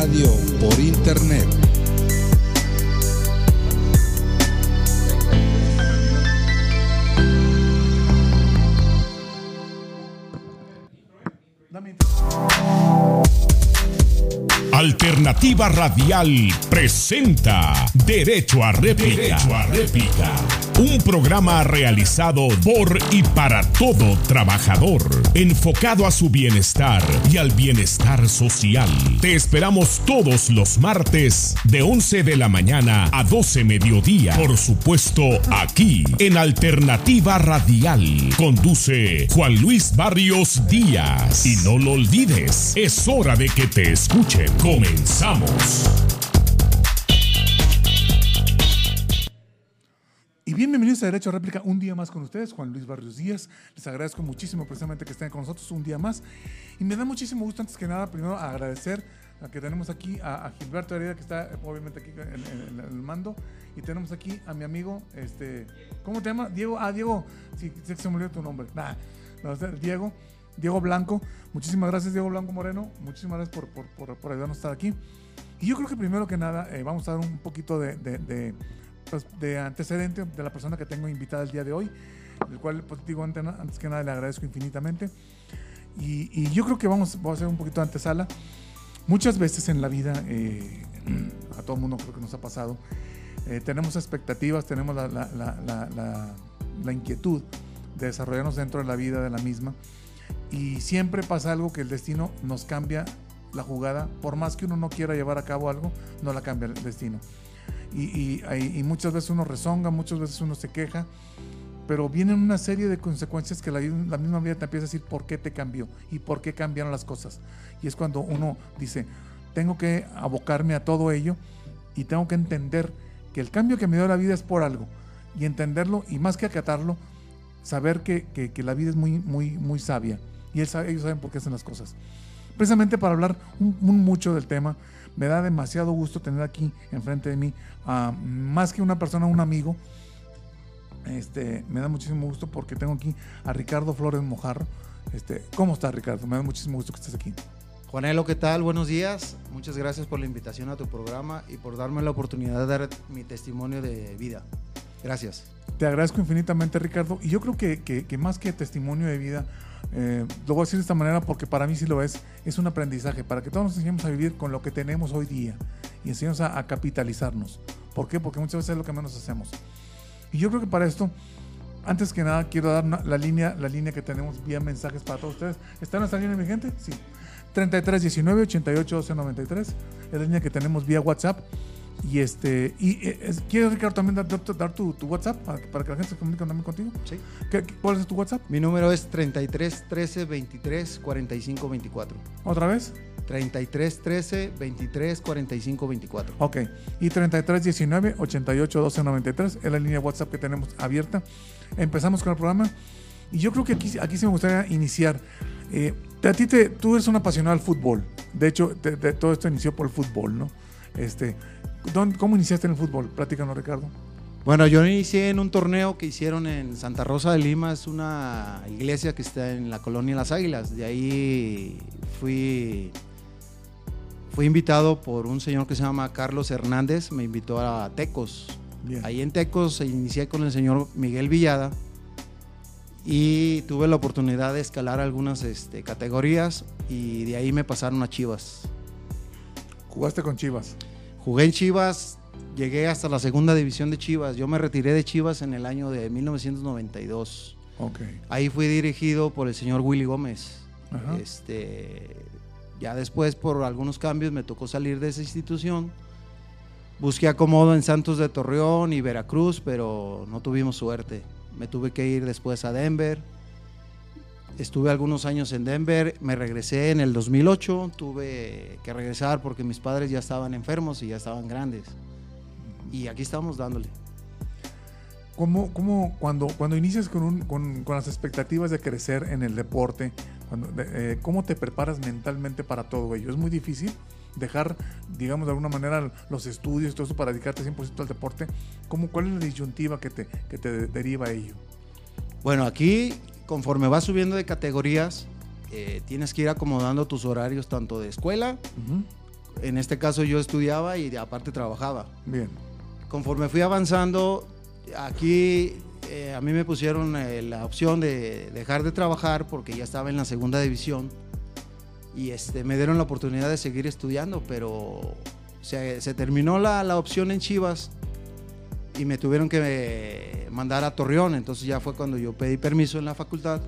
radio por internet. Alternativa Radial presenta Derecho a réplica. Derecho a réplica. Un programa realizado por y para todo trabajador, enfocado a su bienestar y al bienestar social. Te esperamos todos los martes de 11 de la mañana a 12 mediodía. Por supuesto, aquí en Alternativa Radial. Conduce Juan Luis Barrios Díaz. Y no lo olvides, es hora de que te escuchen. Comenzamos. Y bienvenidos a Derecho a Réplica, un día más con ustedes, Juan Luis Barrios Díaz. Les agradezco muchísimo precisamente que estén con nosotros un día más. Y me da muchísimo gusto, antes que nada, primero agradecer a que tenemos aquí a, Gilberto Heredia, que está eh, obviamente aquí en, el mando. Y tenemos aquí a mi amigo, este, ¿cómo te llamas? Diego. Ah, Diego. Sí, que se me olvidó tu nombre. Nah, Diego. Diego Blanco. Muchísimas gracias, Diego Blanco Moreno. Muchísimas gracias por, por, por, por ayudarnos a estar aquí. Y yo creo que primero que nada eh, vamos a dar un poquito de, pues, de antecedente de la persona que tengo invitada el día de hoy, el cual, pues digo, antes, que nada le agradezco infinitamente. Y, yo creo que vamos, a hacer un poquito de antesala. Muchas veces en la vida, eh, a todo mundo creo que nos ha pasado, eh, tenemos expectativas, tenemos la- la inquietud de desarrollarnos dentro de la vida de la misma. Y siempre pasa algo que el destino nos cambia la jugada. Por más que uno no quiera llevar a cabo algo, no la cambia el destino. Y, muchas veces uno rezonga, muchas veces uno se queja, pero vienen una serie de consecuencias que la, misma vida te empieza a decir por qué te cambió y por qué cambiaron las cosas. Y es cuando uno dice, tengo que abocarme a todo ello y tengo que entender que el cambio que me dio la vida es por algo. Y entenderlo, y más que acatarlo, saber que, que- la vida es muy, muy, muy sabia. Y ellos saben por qué hacen las cosas. Precisamente para hablar mucho del tema, me da demasiado gusto tener aquí enfrente de mí, a más que una persona, un amigo. Este, me da muchísimo gusto porque tengo aquí a Ricardo Flores Mojarro. Este, ¿Cómo estás, Ricardo? Me da muchísimo gusto que estés aquí. Juanelo, ¿qué tal? Buenos días. Muchas gracias por la invitación a tu programa y por darme la oportunidad de dar mi testimonio de vida. Gracias. Te agradezco infinitamente, Ricardo. Y yo creo que, que- que más que testimonio de vida, eh, lo voy a decir de esta manera porque para mí sí lo es, es un aprendizaje, para que todos nos enseñemos a vivir con lo que tenemos hoy día y enseñemos a, capitalizarnos. ¿Por qué? Porque muchas veces es lo que menos hacemos. Y yo creo que para esto, antes que nada, quiero dar la, línea, la línea que tenemos vía mensajes para todos ustedes. ¿Está nuestra línea, mi gente? Sí. 33 19 88 12 93. Es la línea que tenemos vía WhatsApp. Y este, y eh, es- ¿quieres Ricardo también dar, dar- tu, tu WhatsApp para, que- para que la gente se comunique también contigo? Sí. ¿Qué- ¿Cuál es tu WhatsApp? Mi número es 33 13 23 45 24. ¿Otra vez? 33 13 23 45 24. Ok. Y 33 19 88 12 93 es la línea WhatsApp que tenemos abierta. Empezamos con el programa. Y yo creo que aquí, aquí sí me gustaría iniciar. Eh, a ti te, tú eres un apasionado al fútbol. De hecho, te- te- todo esto inició por el fútbol, ¿no? Este, ¿dónde- ¿Cómo iniciaste en el fútbol? Platícanos, Ricardo. Bueno, yo inicié en un torneo que hicieron en Santa Rosa de Lima, es una iglesia que está en la colonia Las Águilas. De ahí fui, fui invitado por un señor que se llama Carlos Hernández, me invitó a Tecos. Bien. Ahí en Tecos inicié con el señor Miguel Villada y tuve la oportunidad de escalar algunas este, categorías y de ahí me pasaron a Chivas. Jugaste con Chivas. Jugué en Chivas, llegué hasta la segunda división de Chivas. Yo me retiré de Chivas en el año de 1992. Ok. Ahí fui dirigido por el señor Willy Gómez. Ajá. Este, ya después, por algunos cambios, me tocó salir de esa institución. Busqué acomodo en Santos de Torreón y Veracruz, pero no tuvimos suerte. Me tuve que ir después a Denver. Estuve algunos años en Denver, me regresé en el 2008, tuve que regresar porque mis padres ya estaban enfermos y ya estaban grandes. Y aquí estamos dándole. ¿Cómo, cómo cuando, cuando inicias con, un- con, con las expectativas de crecer en el deporte, cuando, de- eh, ¿cómo te preparas mentalmente para todo ello? ¿Es muy difícil dejar, digamos, de alguna manera los estudios y todo eso para dedicarte 100% al deporte? ¿Cómo, ¿Cuál es la disyuntiva que te, que te de- deriva a ello? Bueno, aquí conforme vas subiendo de categorías, eh, tienes que ir acomodando tus horarios tanto de escuela En este caso yo estudiaba y aparte trabajaba. Bien. Conforme fui avanzando, aquí eh, a mí me pusieron eh, la opción de dejar de trabajar porque ya estaba en la segunda división y este, me dieron la oportunidad de seguir estudiando, pero se, se terminó la, la opción en Chivas y me tuvieron que mandar a Torreón. Entonces ya fue cuando yo pedí permiso en la facultad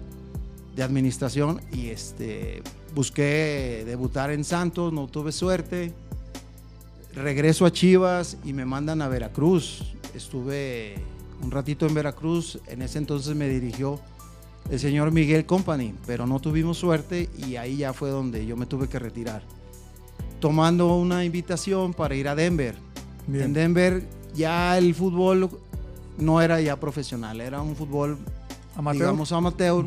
de administración y este, busqué debutar en Santos, no tuve suerte. Regreso a Chivas y me mandan a Veracruz. Estuve un ratito en Veracruz. En ese entonces me dirigió el señor Miguel Company, pero no tuvimos suerte y ahí ya fue donde yo me tuve que retirar. Tomando una invitación para ir a Denver. Bien. En Denver ya el fútbol no era ya profesional, era un fútbol, Amateur. digamos, amateur,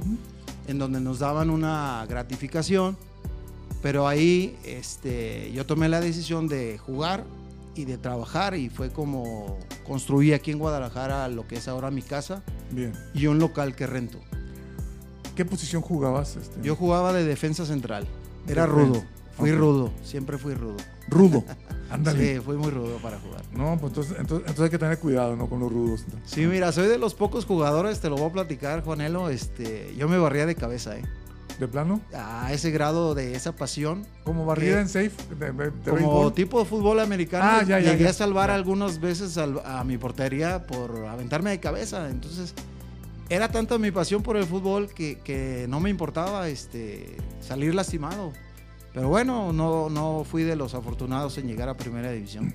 en donde nos daban una gratificación, pero ahí este, yo tomé la decisión de jugar y de trabajar y fue como construí aquí en Guadalajara lo que es ahora mi casa Bien. y un local que rento. ¿Qué posición jugabas? este? Yo jugaba de defensa central, era Defensa. rudo, fui rudo, siempre fui rudo. Rudo. Ándale. Sí, fui muy rudo para jugar. No, pues entonces, entonces, entonces hay que tener cuidado, ¿no? Con los rudos. Sí, mira, soy de los pocos jugadores, te lo voy a platicar, Juanelo, este, yo me barría de cabeza, ¿eh? ¿De plano? A ese grado de esa pasión. Como barrida ¿Qué? en safe, de, de- de Como béisbol. tipo de fútbol americano, Ah, ya, ya, llegué ya. a salvar algunas veces a mi portería por aventarme de cabeza. Entonces, era tanta mi pasión por el fútbol que, que no me importaba este, salir lastimado. Pero bueno, no, no fui de los afortunados en llegar a primera división.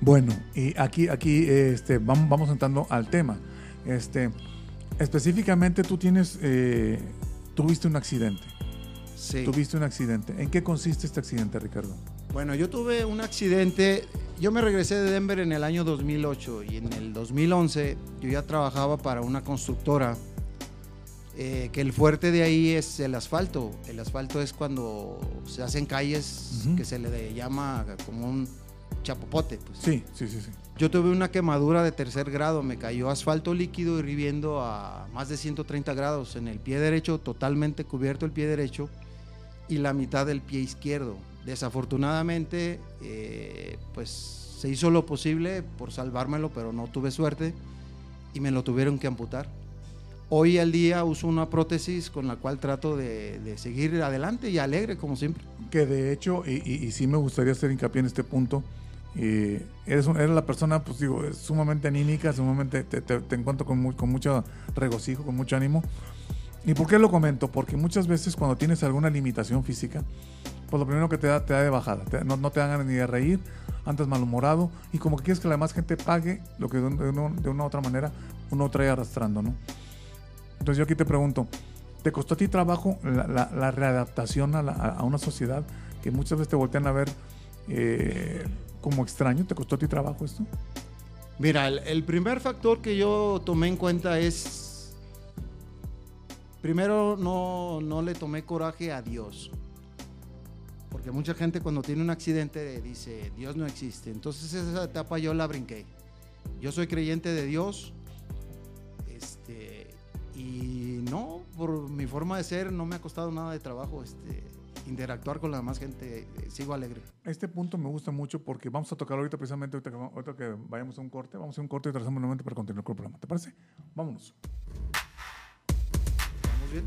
Bueno, y aquí, aquí este, vamos, vamos entrando al tema. Este, específicamente tú tienes, eh, tuviste un accidente. Sí. Tuviste un accidente. ¿En qué consiste este accidente, Ricardo? Bueno, yo tuve un accidente. Yo me regresé de Denver en el año 2008 y en el 2011 yo ya trabajaba para una constructora. Eh, que el fuerte de ahí es el asfalto. El asfalto es cuando se hacen calles que se le llama como un chapopote. pues. Sí, sí, sí, sí. Yo tuve una quemadura de tercer grado, me cayó asfalto líquido hirviendo a más de 130 grados en el pie derecho, totalmente cubierto el pie derecho y la mitad del pie izquierdo. Desafortunadamente, eh, pues se hizo lo posible por salvármelo, pero no tuve suerte y me lo tuvieron que amputar. Hoy al día uso una prótesis con la cual trato de, de seguir adelante y alegre como siempre. Que de hecho, y, y- y sí me gustaría hacer hincapié en este punto, eh, eres, eres la persona, pues digo, sumamente anímica, sumamente te, te- te encuentro con, mu- con mucho regocijo, con mucho ánimo. ¿Y por qué lo comento? Porque muchas veces cuando tienes alguna limitación física, pues lo primero que te da, te da de bajada, te- no, no te dan ni de reír, andas malhumorado y como que quieres que la demás gente pague lo que de, un- de uno- de una u otra manera uno trae arrastrando, ¿no? Entonces yo aquí te pregunto, ¿te costó a ti trabajo la, readaptación a una sociedad que muchas veces te voltean a ver eh, como extraño? ¿Te costó a ti trabajo esto? Mira, el, el primer factor que yo tomé en cuenta es, primero no, no le tomé coraje a Dios, porque mucha gente cuando tiene un accidente dice, Dios no existe, entonces esa etapa yo la brinqué. Yo soy creyente de Dios, no, por mi forma de ser no me ha costado nada de trabajo este, interactuar con la demás gente, eh, sigo alegre. Este punto me gusta mucho porque vamos a tocar ahorita precisamente, ahorita que, ahorita que vayamos a un corte, vamos a un corte y trazamos un momento para continuar con el programa. ¿Te parece? Vámonos. ¿Estamos bien?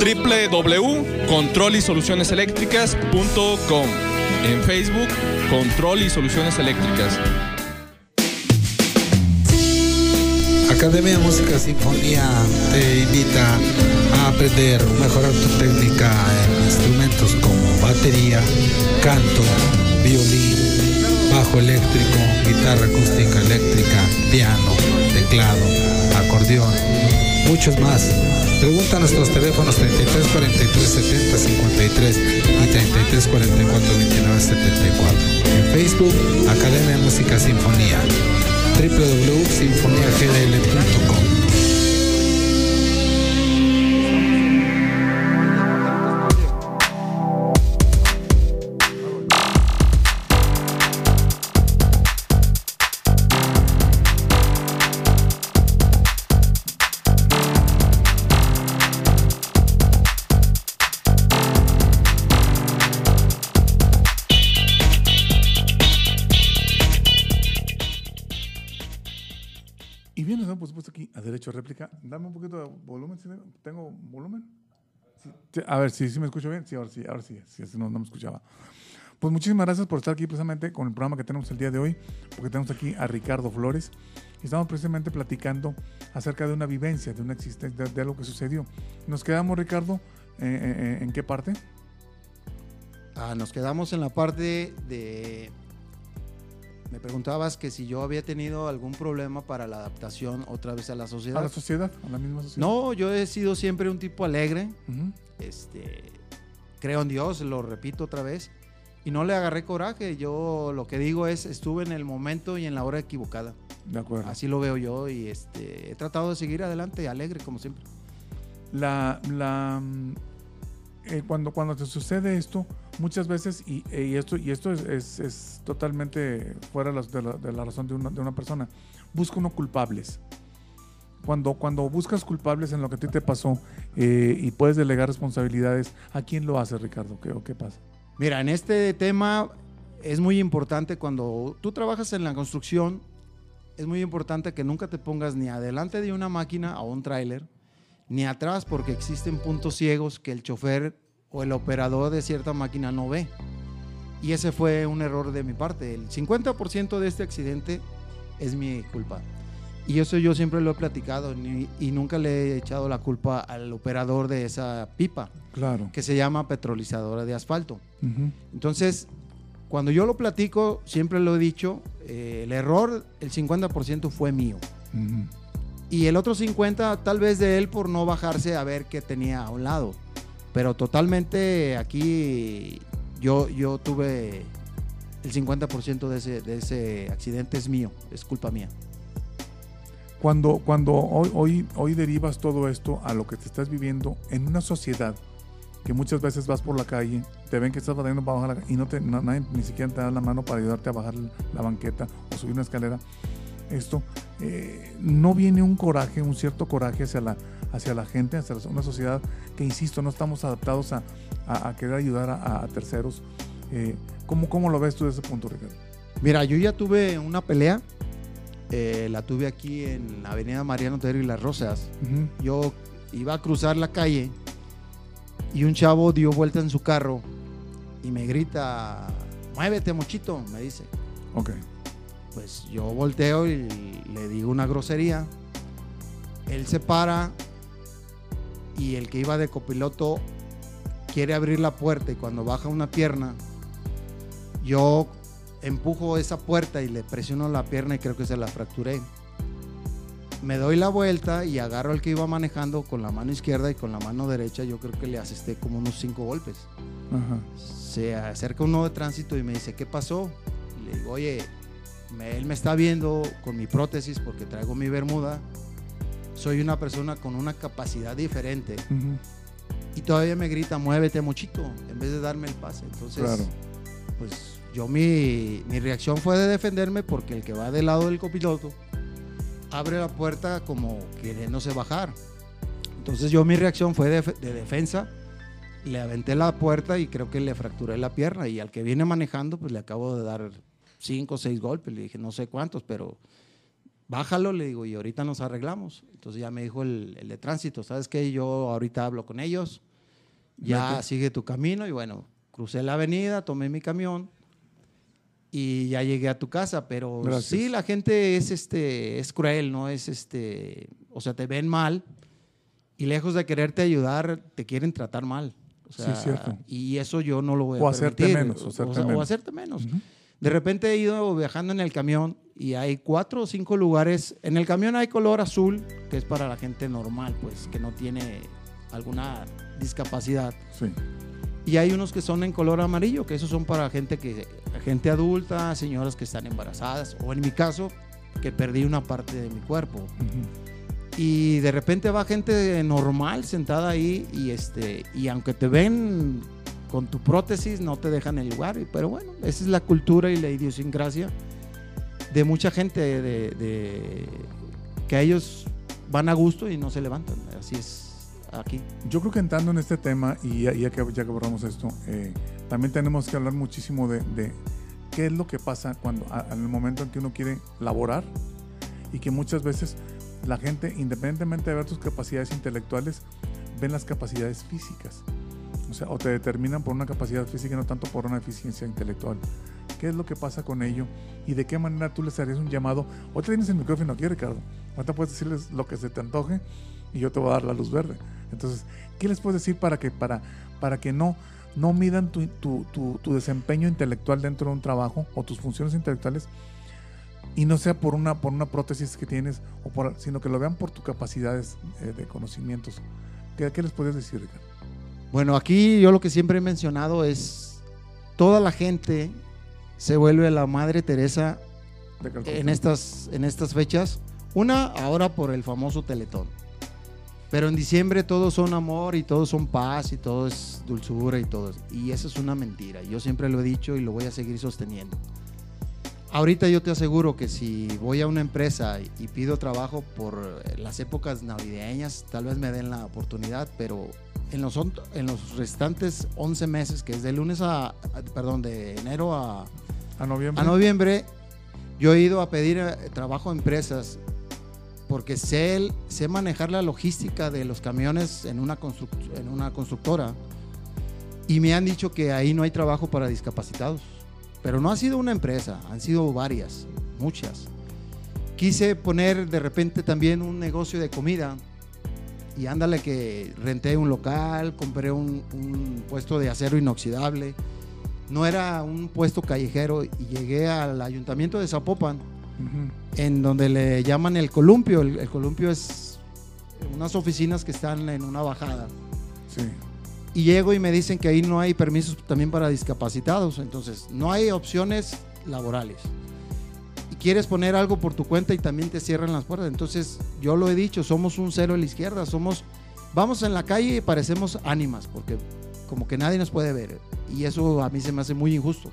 www.controlisolucioneseléctricas.com. En Facebook, Control y Soluciones Eléctricas. Academia de Música Sinfonía te invita a aprender, mejorar tu técnica en instrumentos como batería, canto, violín, bajo eléctrico, guitarra acústica eléctrica, piano, teclado, acordeón, muchos más. Pregunta a nuestros teléfonos 33 43 70 53 y 33 44 29 74. En Facebook, Academia de Música Sinfonía www.sinfoniagdl.com Dame un poquito de volumen. ¿sí? ¿Tengo volumen? A ver, si ¿sí, me escucho bien. Sí, ahora sí, ahora sí. no, no me escuchaba. Pues muchísimas gracias por estar aquí precisamente con el programa que tenemos el día de hoy, porque tenemos aquí a Ricardo Flores y estamos precisamente platicando acerca de una vivencia, de una existencia, de, de algo que sucedió. Nos quedamos, Ricardo, ¿en qué parte? Ah, nos quedamos en la parte de... Me preguntabas que si yo había tenido algún problema para la adaptación otra vez a la A sociedad. la sociedad, a la misma sociedad. No, yo he sido siempre un tipo alegre. Este, creo en Dios, lo repito otra vez. Y no le agarré coraje. Yo lo que digo es, estuve en el momento y en la hora equivocada. De acuerdo. Así lo veo yo y este, he tratado de seguir adelante, alegre como siempre. la, la mm, eh, cuando, cuando te sucede esto, muchas veces, y, eh, y esto, y esto es, es- es totalmente fuera de la, de la- razón de una, de una persona, busca uno culpables. Cuando, cuando buscas culpables en lo que a ti te pasó eh, y puedes delegar responsabilidades, ¿a quién lo hace, Ricardo? ¿Qué, qué pasa? Mira, en este tema es muy importante cuando tú trabajas en la construcción, es muy importante que nunca te pongas ni adelante de una máquina o un tráiler, ni atrás porque existen puntos ciegos que el chofer o el operador de cierta máquina no ve. Y ese fue un error de mi parte. El 50% de este accidente es mi culpa. Y eso yo siempre lo he platicado ni- y nunca le he echado la culpa al operador de esa pipa, Claro. que se llama petrolizadora de asfalto. Entonces, cuando yo lo platico, siempre lo he dicho, eh, el error, el 50% fue mío. Ujú. Y el otro 50% tal vez de él por no bajarse a ver qué tenía a un lado. Pero totalmente aquí yo, yo tuve el 50% de ese, de ese accidente es mío, es culpa mía. Cuando, cuando hoy, hoy, hoy derivas todo esto a lo que te estás viviendo en una sociedad que muchas veces vas por la calle, te ven que estás batallando para bajar la, y no te, na- nadie ni siquiera te da la mano para ayudarte a bajar la banqueta o subir una escalera. Esto, eh, no viene un coraje, un cierto coraje hacia la, hacia la gente, hacia la- una sociedad que, insisto, no estamos adaptados a, a- a querer ayudar a, a terceros. Eh, ¿cómo, ¿Cómo lo ves tú desde ese punto, Ricardo? Mira, yo ya tuve una pelea, eh, la tuve aquí en la avenida Mariano Otero y Las Rosas. Yo iba a cruzar la calle y un chavo dio vuelta en su carro y me grita, muévete mochito, me dice. Ok. Pues yo volteo y le digo una grosería. Él se para y el que iba de copiloto quiere abrir la puerta y cuando baja una pierna, yo empujo esa puerta y le presiono la pierna y creo que se la fracturé. Me doy la vuelta y agarro al que iba manejando con la mano izquierda y con la mano derecha. Yo creo que le asesté como unos cinco golpes. Ajá. Se acerca uno de tránsito y me dice, ¿qué pasó? Y le digo, oye, me- él me está viendo con mi prótesis porque traigo mi bermuda. Soy una persona con una capacidad diferente. Ujú. Y todavía me grita, muévete, mochito, en vez de darme el pase. Entonces, Claro. pues yo mi, mi reacción fue de defenderme porque el que va del lado del copiloto abre la puerta como queriéndose bajar. Entonces yo mi reacción fue de, de defensa, le aventé la puerta y creo que le fracturé la pierna y al que viene manejando pues le acabo de dar cinco o seis golpes. Le dije, no sé cuántos, pero bájalo, le digo, y ahorita nos arreglamos. Entonces ya me dijo el, el de tránsito, ¿sabes qué? Yo ahorita hablo con ellos, ya sigue tu camino y bueno, crucé la avenida, tomé mi camión y ya llegué a tu casa, pero Gracias. sí la gente es este es cruel, no es este, o sea, te ven mal y lejos de quererte ayudar te quieren tratar mal. O Sí, sea, es cierto. Y eso yo no lo voy a O hacerte permitir. menos, o hacerte sea, menos. hacerte menos. De repente he ido viajando en el camión y hay cuatro o cinco lugares. En el camión hay color azul, que es para la gente normal, pues, que no tiene alguna discapacidad. Sí. Y hay unos que son en color amarillo, que esos son para gente que gente adulta, señoras que están embarazadas, o en mi caso, que perdí una parte de mi cuerpo. Y de repente va gente normal sentada ahí y este y aunque te ven con tu prótesis no te dejan el lugar. Pero bueno, esa es la cultura y la idiosincrasia de mucha gente de, que ellos van a gusto y no se levantan. Así es aquí. Yo creo que entrando en este tema, y ya, que, ya que abordamos esto, eh, también tenemos que hablar muchísimo de, qué es lo que pasa cuando, en el momento en que uno quiere laborar y que muchas veces la gente, independientemente de ver tus capacidades intelectuales, ven las capacidades físicas. O sea, o te determinan por una capacidad física no tanto por una eficiencia intelectual. ¿Qué es lo que pasa con ello? ¿Y de qué manera tú les harías un llamado? Ahorita tienes el micrófono aquí, Ricardo. Ahorita puedes decirles lo que se te antoje y yo te voy a dar la luz verde. Entonces, ¿qué les puedes decir para que, para, para que no, no midan tu, tu- tu- tu desempeño intelectual dentro de un trabajo o tus funciones intelectuales y no sea por una, por una prótesis que tienes, o por, sino que lo vean por tus capacidades eh, de conocimientos? ¿Qué, qué les puedes decir, Ricardo? Bueno, aquí yo lo que siempre he mencionado es toda la gente se vuelve la Madre Teresa en estas, en estas fechas. Una, ahora por el famoso Teletón. Pero en diciembre todos son amor y todos son paz y todo es dulzura y todo. Y eso es una mentira. Yo siempre lo he dicho y lo voy a seguir sosteniendo. Ahorita yo te aseguro que si voy a una empresa y, pido trabajo por eh, las épocas navideñas, tal vez me den la oportunidad, pero en los, on- en los restantes 11 meses, que es de lunes a, a- perdón, de enero a, a noviembre. a noviembre, yo he ido a pedir eh, trabajo a empresas porque sé, manejar la logística de los camiones en una, en una constructora y me han dicho que ahí no hay trabajo para discapacitados. Pero no ha sido una empresa, han sido varias, muchas. Quise poner de repente también un negocio de comida y ándale que renté un local, compré un, un puesto de acero inoxidable. No era un puesto callejero y llegué al ayuntamiento de Zapopan, en donde le llaman el columpio. El, el columpio es unas oficinas que están en una bajada. Sí. Y llego y me dicen que ahí no hay permisos también para discapacitados. Entonces, no hay opciones laborales. Y quieres poner algo por tu cuenta y también te cierran las puertas. Entonces, yo lo he dicho, somos un cero a la izquierda. Somos, vamos en la calle y parecemos ánimas, porque como que nadie nos puede ver. Y eso a mí se me hace muy injusto.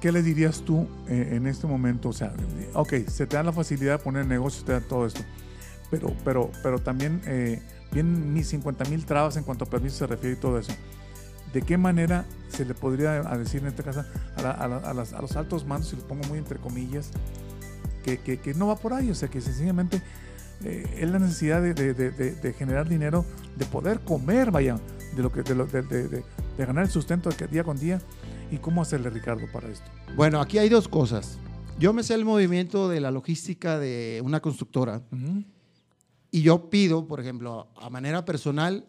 ¿Qué le dirías tú eh, en este momento? O sea, ok, se te da la facilidad de poner negocios, te da todo esto, pero, pero, pero también eh, vienen mis 50 mil trabas en cuanto a permisos se refiere y todo eso. ¿De qué manera se le podría a decir en este caso a, la- a la- a las- a los altos mandos, y lo pongo muy entre comillas, que, que- que no va por ahí? O sea, que sencillamente eh, es la necesidad de, de- de- de- generar dinero, de poder comer, vaya, de, lo que, de, lo- ganar el sustento día con día. ¿Y cómo hacerle, Ricardo, para esto? Bueno, aquí hay dos cosas. Yo me sé el movimiento de la logística de una constructora. Ujú. Y yo pido, por ejemplo, a manera personal,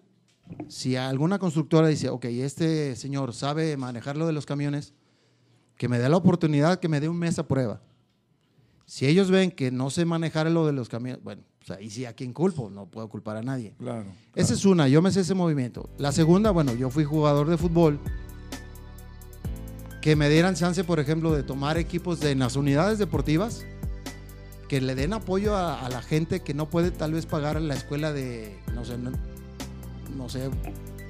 si alguna constructora dice, ok, este señor sabe manejar lo de los camiones, que me dé la oportunidad, que me dé un mes a prueba. Si ellos ven que no sé manejar lo de los camiones, bueno, pues ahí sí a quién culpo, no puedo culpar a nadie. Claro. Esa es una, yo me sé ese movimiento. La segunda, bueno, yo fui jugador de fútbol. Que me dieran chance, por ejemplo, de tomar equipos de en las unidades deportivas, que le den apoyo a, la gente que no puede tal vez pagar la escuela de, no sé, no sé,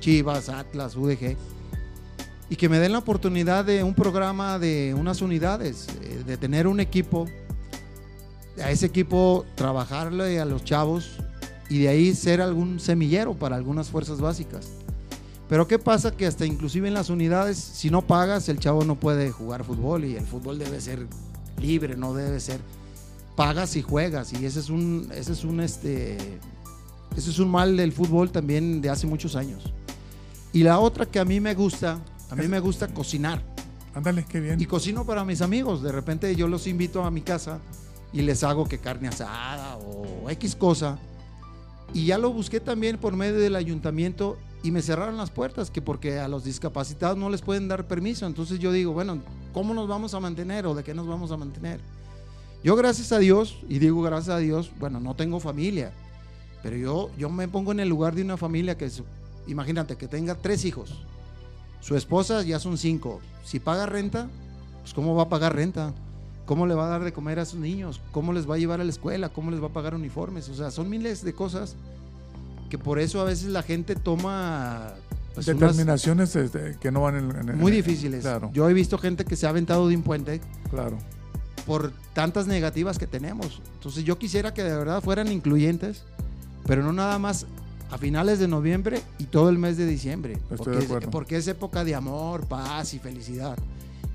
Chivas, Atlas, UDG, y que me den la oportunidad de un programa de unas unidades, eh, de tener un equipo, a ese equipo trabajarle a los chavos y de ahí ser algún semillero para algunas fuerzas básicas. Pero ¿qué pasa? Que hasta inclusive en las unidades, si no pagas, el chavo no puede jugar fútbol y el fútbol debe ser libre, no debe ser pagas y juegas y ese es un ese es un este ese es un mal del fútbol también de hace muchos años. Y la otra que a mí me gusta, a mí me gusta cocinar. Ándale, qué bien. Y cocino para mis amigos. De repente yo los invito a mi casa y les hago que carne asada o X cosa. Y ya lo busqué también por medio del ayuntamiento y me cerraron las puertas, que porque a los discapacitados no les pueden dar permiso. Entonces yo digo, bueno, ¿cómo nos vamos a mantener o de qué nos vamos a mantener? Yo gracias a Dios, y digo gracias a Dios, bueno, no tengo familia, pero yo, yo me pongo en el lugar de una familia que, es- imagínate, que tenga tres hijos. Su esposa ya son cinco. Si paga renta, pues ¿cómo va a pagar renta? ¿Cómo le va a dar de comer a sus niños? ¿Cómo les va a llevar a la escuela? ¿Cómo les va a pagar uniformes? O sea, son miles de cosas que por eso a veces la gente toma pues, Determinaciones este, que no van en, en- muy difíciles. Claro, Yo he visto gente que se ha aventado de un puente claro. Por tantas negativas que tenemos. Entonces yo quisiera que de verdad fueran incluyentes, pero no nada más a finales de noviembre y todo el mes de diciembre, Estoy porque, de es, porque es época de amor, paz y felicidad.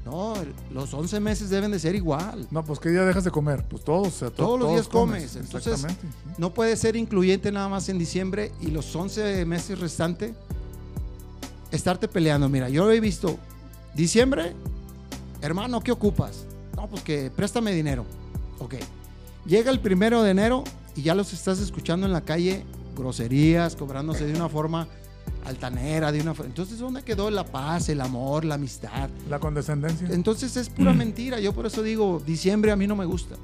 No, los 11 meses deben de ser igual. No, pues ¿qué día dejas de comer? Pues todos, o sea, to- Todos los días comes, entonces- Exactamente. sí. No puede ser incluyente nada más en diciembre y los 11 meses restantes estarte peleando. Mira, yo lo he visto. Diciembre, hermano, ¿qué ocupas? No, pues que préstame dinero. Ok. Llega el primero de enero y ya los estás escuchando en la calle, groserías, cobrándose de una forma altanera, de una fo- Entonces, ¿dónde quedó la paz, el amor, la amistad? La condescendencia. Entonces es pura mentira. Yo por eso digo, diciembre a mí no me gusta.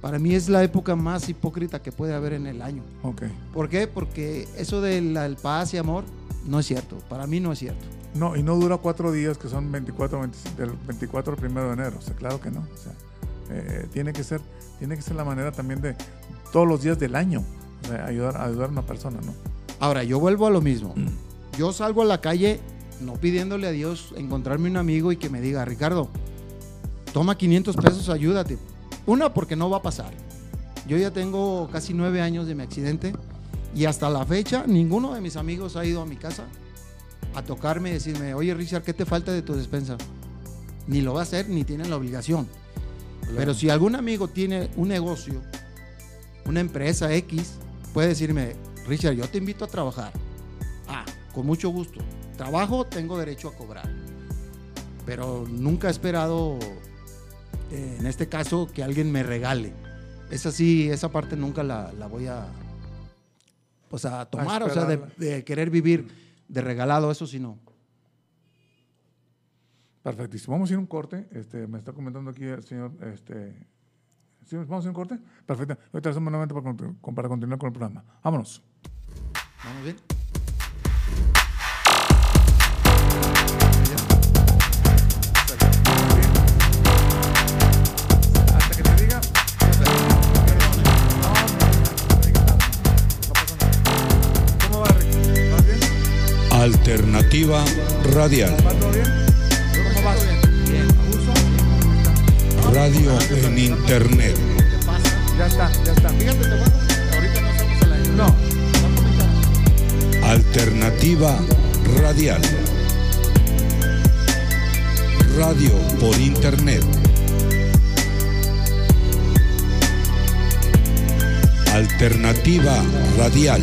Para mí es la época más hipócrita que puede haber en el año. Ok. ¿Por qué? Porque eso del el paz y amor no es cierto. Para mí no es cierto. No, y no dura cuatro días, que son 24, 25, del 24 al primero de enero. O sea, claro que no. O sea, eh, tiene, que ser, tiene que ser la manera también de todos los días del año. O sea, ayudar, ayudar a una persona, ¿no? Ahora, yo vuelvo a lo mismo. Yo salgo a la calle no pidiéndole a Dios encontrarme un amigo y que me diga, Ricardo, toma 500 pesos, ayúdate. Una, porque no va a pasar. Yo ya tengo casi nueve años de mi accidente y hasta la fecha ninguno de mis amigos ha ido a mi casa a tocarme y decirme, oye Richard, ¿qué te falta de tu despensa? Ni lo va a hacer ni tienen la obligación. Pero si algún amigo tiene un negocio, una empresa X, puede decirme, Richard, yo te invito a trabajar. Ah, con mucho gusto. Trabajo, tengo derecho a cobrar. Pero nunca he esperado, eh, en este caso, que alguien me regale. Esa sí, esa parte nunca la, la voy a, pues a tomar, o sea, de, querer vivir de regalado, eso sí no. Perfectísimo. Vamos a ir a un corte. Este, me está comentando aquí el señor. Este, ¿sí? ¿Vamos a ir a un corte? Perfecto. Ahorita hacemos nuevamente para, para continuar con el programa. Vámonos. ¿Vamos bien? ¿A gusto? Radio en Internet. Ya está, ya está. Fíjate, a- ahorita no estamos al aire. No. Alternativa Radial. Radio por Internet. Alternativa Radial.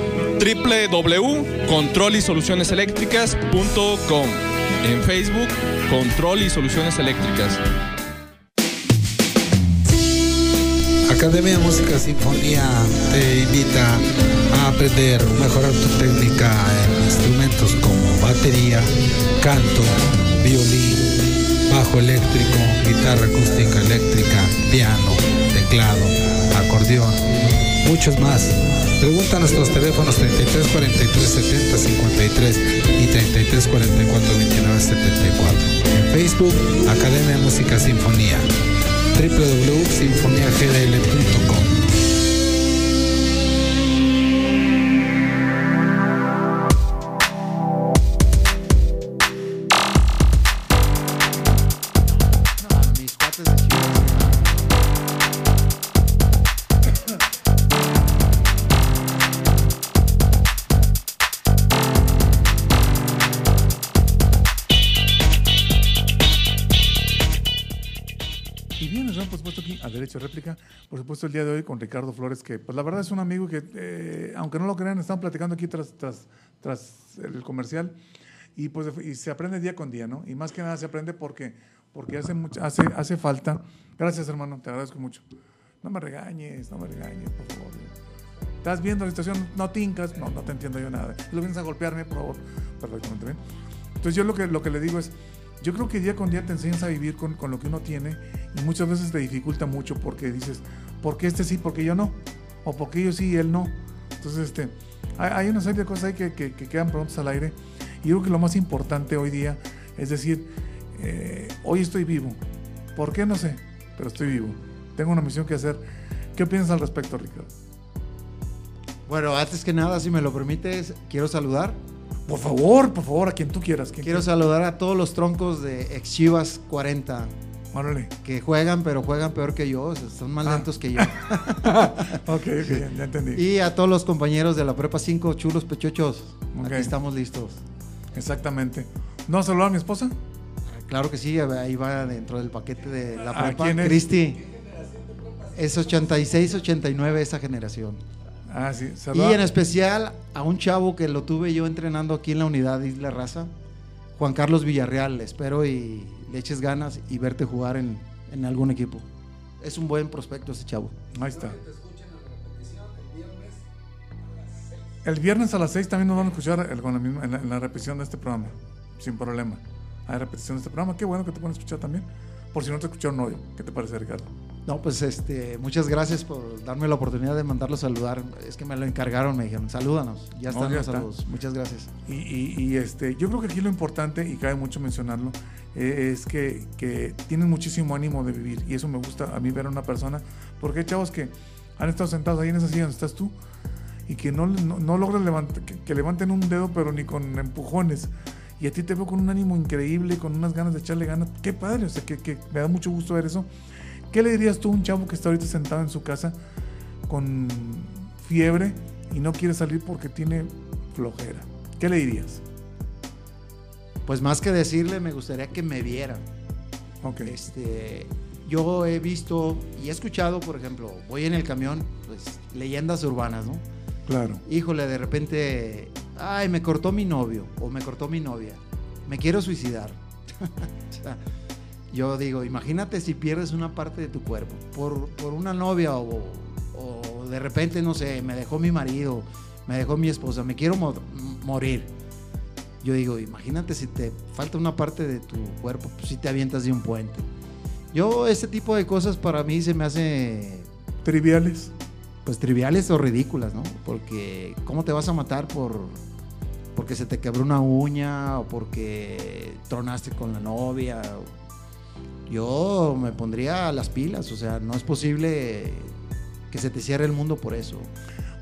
www.controlisolucioneseléctricas.com. En Facebook, Control y Soluciones Eléctricas. Academia de Música Sinfonía te invita a aprender, mejorar tu técnica en instrumentos como batería, canto, violín, bajo eléctrico, guitarra acústica eléctrica, piano, teclado, acordeón, muchos más. Pregunta a nuestros teléfonos 33 43 70 53 y 33 44 29 74. En Facebook, Academia de Música Sinfonía. www.sinfoniagdl.com. Réplica. Por supuesto el día de hoy con Ricardo Flores, que pues la verdad es un amigo que, eh, aunque no lo crean, están platicando aquí tras, tras, tras el comercial. Y pues y se aprende día con día, ¿no? Y más que nada se aprende porque, porque hace, mucha, hace, hace falta. Gracias, hermano, te agradezco mucho. No me regañes, no me regañes, por favor. ¿Estás viendo la situación? No tincas. No, no te entiendo yo nada. Lo vienes a golpearme, por favor. Perfectamente bien. Entonces yo lo que, lo que le digo es, yo creo que día con día te enseñas a vivir con, con lo que uno tiene y muchas veces te dificulta mucho porque dices, ¿por qué este sí, por qué yo no? O ¿por qué yo sí y él no? Entonces, este, hay, una serie de cosas ahí que, que, que quedan prontos al aire y yo creo que lo más importante hoy día es decir, eh, hoy estoy vivo. ¿Por qué? No sé, pero estoy vivo. Tengo una misión que hacer. ¿Qué piensas al respecto, Ricardo? Bueno, antes que nada, si me lo permites, quiero saludar. Por favor, por favor, a quien tú quieras. quien Quiero saludar a todos los troncos de ex Chivas 40 Órale. que juegan, pero juegan peor que yo, o sea, son más Ah. lentos que yo. Ok, ok, ya, ya entendí. y a todos los compañeros de la Prepa 5, chulos pechochos. Aquí estamos listos. Exactamente. ¿No has saludado a mi esposa? Claro que sí, ahí va dentro del paquete de la ¿A prepa. quién es? Cristi. Es 86, 89 esa generación. Ah, sí. Y en especial a un chavo que lo tuve yo entrenando aquí en la unidad de Isla Raza, Juan Carlos Villarreal. Espero y le eches ganas y verte jugar en, en algún equipo. Es un buen prospecto ese chavo. Ahí está. El viernes a las 6 también nos van a escuchar el- con la misma- en, la, en la repetición de este programa, sin problema. Hay repetición de este programa, qué bueno que te pueden escuchar también. Por si no te escucharon hoy, ¿qué te parece, Ricardo? No, pues este, muchas gracias por darme la oportunidad de mandarlo a saludar. Es que me lo encargaron, me dijeron, salúdanos. Ya No, están ya los está. saludos. Muchas gracias. Y, y- y, este, yo creo que aquí lo importante, y cabe mucho mencionarlo, eh, es que, que tienen muchísimo ánimo de vivir. Y eso me gusta a mí ver a una persona, porque hay chavos que han estado sentados ahí en esa silla donde estás tú y que no, no, no logran levant- que, que levanten un dedo, pero ni con empujones. Y a ti te veo con un ánimo increíble, con unas ganas de echarle ganas. Qué padre, o sea, que, que me da mucho gusto ver eso. ¿Qué le dirías tú a un chavo que está ahorita sentado en su casa con fiebre y no quiere salir porque tiene flojera? ¿Qué le dirías? Pues más que decirle, me gustaría que me vieran. Ok. Este, yo he visto y he escuchado, por ejemplo, voy en el camión, pues leyendas urbanas, ¿no? Claro. Híjole, de repente, ay, me cortó mi novio o me cortó mi novia, me quiero suicidar. O sea, yo digo, imagínate si pierdes una parte de tu cuerpo por, por una novia o, o de repente, no sé, me dejó mi marido, me dejó mi esposa, me quiero mo- morir. Yo digo, imagínate si te falta una parte de tu cuerpo, pues si te avientas de un puente. Yo, ese tipo de cosas para mí se me hace Triviales. pues triviales o ridículas, ¿no? Porque ¿cómo te vas a matar por porque se te quebró una uña o porque tronaste con la novia? Yo me pondría las pilas, o sea, no es posible que se te cierre el mundo por eso.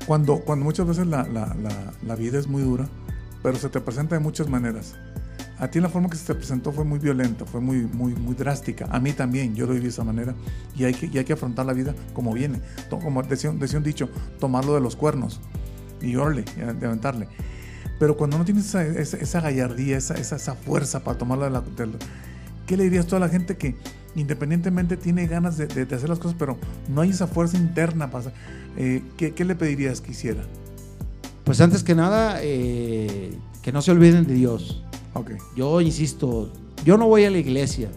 Cuando, cuando muchas veces la, la- la- vida es muy dura, pero se te presenta de muchas maneras. A ti la forma que se te presentó fue muy violenta, fue muy, muy, muy drástica. A mí también, yo lo viví de esa manera. Y hay que, hay que afrontar la vida como viene. Como decía, un- dicho, tomarlo de los cuernos y órale, y aventarle. Pero cuando no tienes esa, esa- gallardía, esa, esa, fuerza para tomarlo de la- ¿Qué le dirías tú a la gente que independientemente tiene ganas de, de- de hacer las cosas, pero no hay esa fuerza interna? Para, eh, ¿qué, qué le pedirías que hiciera? Pues antes que nada, eh, que no se olviden de Dios. Ok. Yo insisto, yo no voy a la iglesia,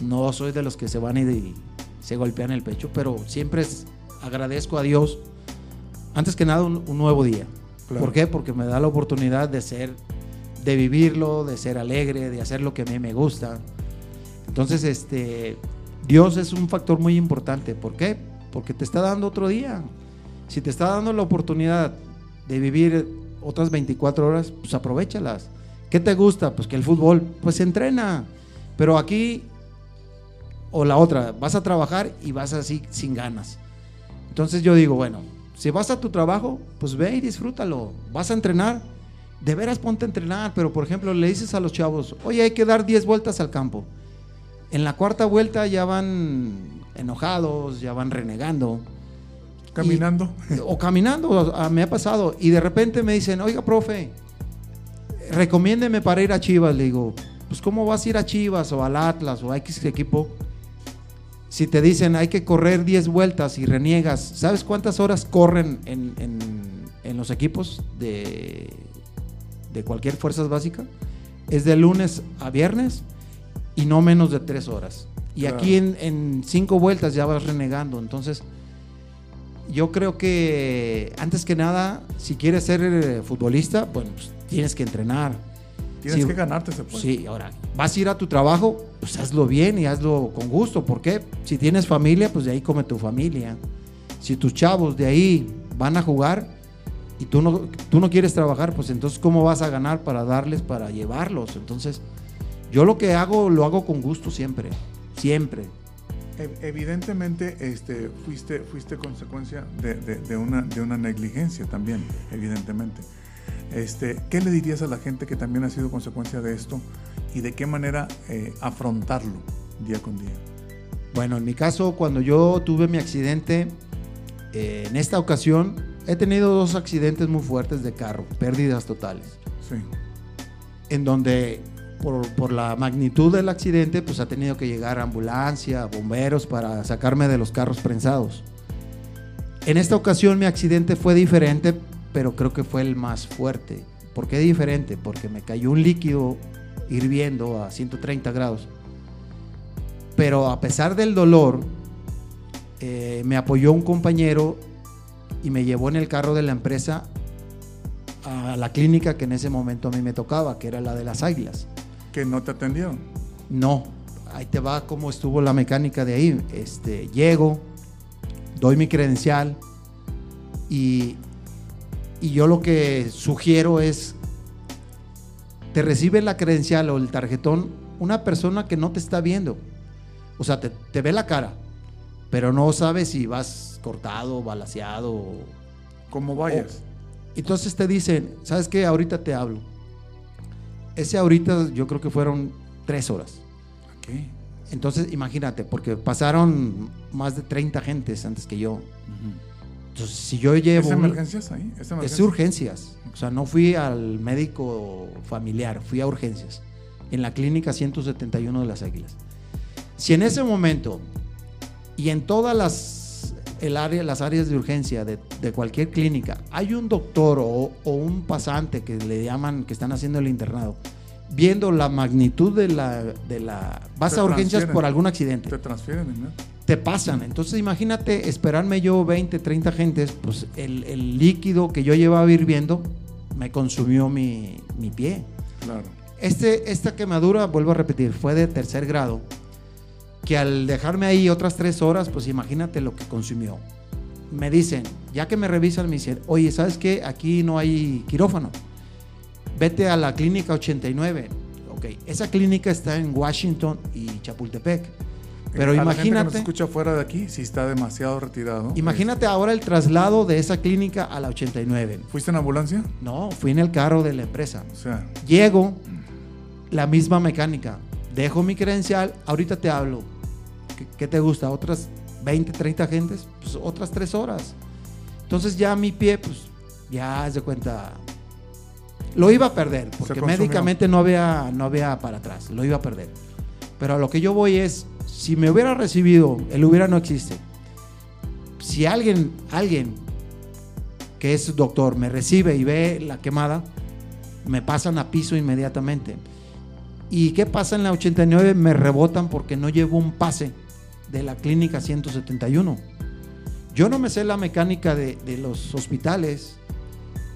no soy de los que se van y, de- se golpean el pecho, pero siempre es- agradezco a Dios, antes que nada, un, un nuevo día. Claro. ¿Por qué? Porque me da la oportunidad de ser, de vivirlo, de ser alegre, de hacer lo que a mí me gusta. Entonces, este, Dios es un factor muy importante. ¿Por qué? Porque te está dando otro día. Si te está dando la oportunidad de vivir otras 24 horas, pues aprovechalas. ¿Qué te gusta? Pues que el fútbol, pues entrena. Pero aquí, o la otra, vas a trabajar y vas así sin ganas. Entonces yo digo, bueno, si vas a tu trabajo, pues ve y disfrútalo. Vas a entrenar, de veras ponte a entrenar. Pero por ejemplo, le dices a los chavos, oye, hay que dar 10 vueltas al campo. En la cuarta vuelta ya van enojados, ya van renegando. Caminando. Y- o caminando, me ha pasado. Y de repente me dicen, oiga, profe, recomiéndeme para ir a Chivas. Le digo, pues ¿cómo vas a ir a Chivas o al Atlas o a X equipo? Si te dicen hay que correr 10 vueltas y reniegas, ¿sabes cuántas horas corren en, en- en los equipos de, de cualquier fuerzas básica? Es de lunes a viernes y no menos de 3 horas. Y Claro. aquí en, en cinco vueltas ya vas renegando. Entonces, yo creo que antes que nada, si quieres ser eh, futbolista, bueno, pues tienes que entrenar. Tienes que ganarte ese puesto. Sí, ahora, vas a ir a tu trabajo, pues hazlo bien y hazlo con gusto. ¿Por qué? Si tienes familia, pues de ahí come tu familia. Si tus chavos de ahí van a jugar y tú no, tú no quieres trabajar, pues entonces ¿cómo vas a ganar para darles, para llevarlos? Entonces, yo lo que hago, lo hago con gusto siempre, siempre. Ev- Evidentemente, este, fuiste, fuiste consecuencia de, de- de una, de una negligencia también, evidentemente. Este, ¿Qué le dirías a la gente que también ha sido consecuencia de esto y de qué manera eh, afrontarlo día con día? Bueno, en mi caso, cuando yo tuve mi accidente, eh, en esta ocasión he tenido dos accidentes muy fuertes de carro, pérdidas totales, Sí, en donde por, por la magnitud del accidente, pues ha tenido que llegar ambulancia, bomberos para sacarme de los carros prensados. En esta ocasión mi accidente fue diferente, pero creo que fue el más fuerte. ¿Por qué diferente? Porque me cayó un líquido hirviendo a 130 grados. Pero a pesar del dolor, eh, me apoyó un compañero y me llevó en el carro de la empresa a la clínica que en ese momento a mí me tocaba, que era la de las águilas. Que no te atendieron. No, ahí te va cómo estuvo la mecánica de ahí. Este, llego, doy mi credencial y, y yo lo que sugiero es, te recibe la credencial o el tarjetón una persona que no te está viendo. O sea, te, te ve la cara, pero no sabe si vas cortado, balaseado. Como vayas. Entonces te dicen, ¿sabes qué? Ahorita te hablo. Ese ahorita yo creo que fueron tres horas. Ok. Entonces, imagínate, porque pasaron más de 30 gentes antes que yo. Entonces, si yo llevo... ¿Es emergencias ahí? ¿Es es emergencia? urgencias. O sea, no fui al médico familiar, fui a urgencias. En la clínica 171 de las Águilas. Si en ese momento y en todas las, el área, las áreas de urgencia de, de cualquier clínica hay un doctor o, o un pasante que le llaman, que están haciendo el internado, viendo la magnitud de la... De la vas Te a urgencias por algún accidente Te transfieren, ¿no? te pasan. Entonces imagínate esperarme yo 20, 30 gentes, pues el, el líquido que yo llevaba hirviendo me consumió mi, mi pie. Claro. Este, esta quemadura, vuelvo a repetir, fue de tercer grado, que al dejarme ahí otras tres horas, pues imagínate lo que consumió. Me dicen, ya que me revisan, me dicen, oye, ¿sabes qué? Aquí no hay quirófano. Vete a la clínica 89. Ok, esa clínica está en Washington y Chapultepec. Pero Eh, A la gente que imagínate... nos escucha fuera de aquí, si está demasiado retirado. Imagínate ahora el traslado de esa clínica a la 89. este, ¿Fuiste en ambulancia? No, fui en el carro de la empresa. O sea, Llego, la misma mecánica. Dejo mi credencial, ahorita te hablo. ¿Qué, qué te gusta? ¿Otras 20, 30 gentes? Pues otras 3 horas. Entonces ya mi pie, pues ya haz de cuenta. Lo iba a perder, porque médicamente no había, no había para atrás, lo iba a perder. Pero a lo que yo voy es, si me hubiera recibido, el hubiera no existe. Si alguien, alguien que es doctor me recibe y ve la quemada, me pasan a piso inmediatamente. ¿Y qué pasa en la 89? Me rebotan porque no llevo un pase de la clínica 171. Yo no me sé la mecánica de, de los hospitales.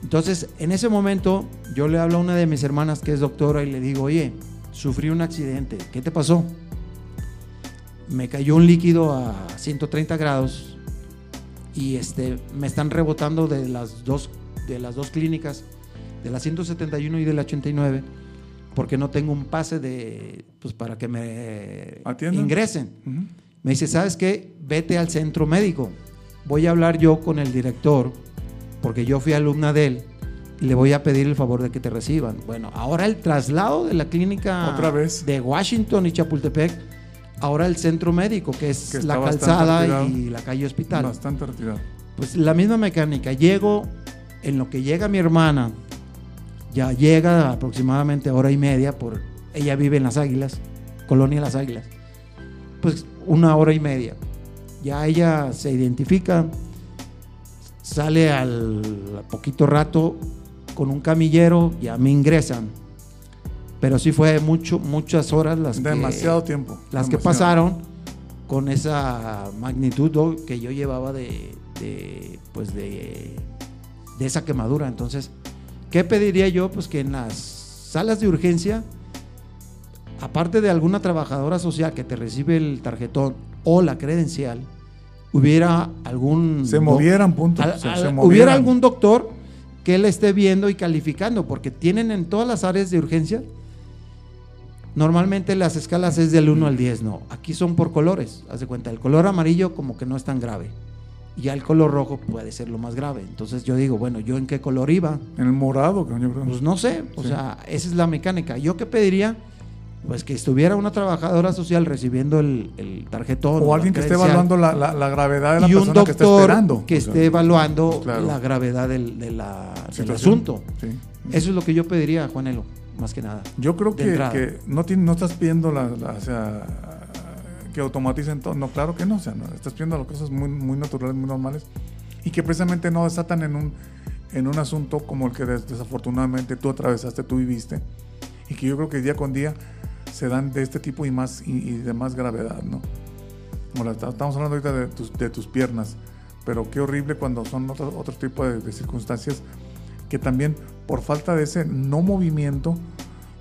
Entonces, en ese momento, yo le hablo a una de mis hermanas que es doctora y le digo, oye, sufrí un accidente, ¿qué te pasó? Me cayó un líquido a 130 grados y este, me están rebotando de las dos, de las dos clínicas, de la 171 y de la 89, porque no tengo un pase de, pues, para que me ingresen. Me dice, ¿sabes qué? Vete al centro médico. Voy a hablar yo con el director, porque yo fui alumna de él, y le voy a pedir el favor de que te reciban. Bueno, ahora el traslado de la clínica Otra vez. de Washington y Chapultepec, ahora el centro médico, que es Que la calzada retirado. y la calle hospital. Bastante retirado. Pues la misma mecánica. Llego, en lo que llega mi hermana, ya llega aproximadamente hora y media, por ella vive en Las Águilas, Colonia Las Águilas. Pues una hora y media. Ya ella se identifica, sale al poquito rato con un camillero, ya me ingresan. Pero sí fue mucho, muchas horas las que- Demasiado tiempo. las que pasaron con esa magnitud que yo llevaba de, de, pues de, de esa quemadura. Entonces, ¿qué pediría yo? Pues que en las salas de urgencia, aparte de alguna trabajadora social que te recibe el tarjetón o la credencial, hubiera algún... Se movieran, punto. al- se- se al- movieran. hubiera algún doctor que él esté viendo y calificando, porque tienen en todas las áreas de urgencia, normalmente las escalas es del 1 al 10, no, aquí son por colores, haz de cuenta, el color amarillo como que no es tan grave, y ya el color rojo puede ser lo más grave, entonces yo digo, bueno, ¿yo en qué color iba? En el morado, creo. Pues no sé, o Sí. sea, esa es la mecánica. ¿Yo qué pediría? Pues que estuviera una trabajadora social recibiendo el, el tarjetón. o alguien que esté evaluando la, la- la gravedad de la y un persona que está doctor esperando. que O sea, esté evaluando claro. la gravedad del, de la- del asunto. Sí. Eso es lo que yo pediría, Juanelo, más que nada. Yo creo que, que no, tiene, no estás pidiendo la, o sea, que automaticen todo. No, claro que no. O sea, no, estás pidiendo las cosas muy, muy naturales, muy normales. Y que precisamente no desatan en un, en un asunto como el que des- desafortunadamente tú atravesaste, tú viviste. Y que yo creo que día con día se dan de este tipo y más y, y de más gravedad, ¿no? Estamos hablando ahorita de tus, de tus piernas. Pero qué horrible cuando son otro, otro tipo de, de circunstancias que también por falta de ese no movimiento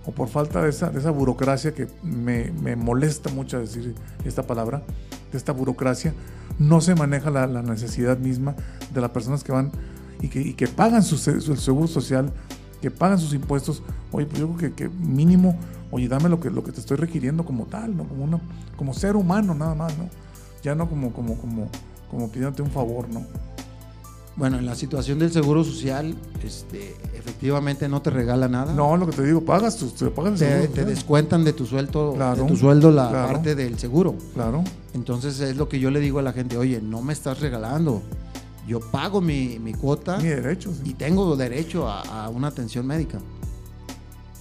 o por falta de esa, de esa burocracia que me, me molesta mucho decir esta palabra, de esta burocracia, no se maneja la, la necesidad misma de las personas que van y que, y que pagan su, su seguro social, que pagan sus impuestos. Oye, pues yo creo que, que mínimo, oye, dame lo que, lo que te estoy requiriendo como tal, ¿no? Como, una, como ser humano nada más, ¿no? Ya no como, como, como, como pidiéndote un favor, ¿no? Bueno, en la situación del seguro social, este, efectivamente no te regala nada. No, lo que te digo, pagas, tus- te pagas el te, seguro te descuentan de tu sueldo, Claro, de tu sueldo la claro. parte del seguro. Claro. Entonces es lo que yo le digo a la gente, oye, no me estás regalando. Yo pago mi, mi cuota Mi derecho, sí. y tengo derecho a, a una atención médica.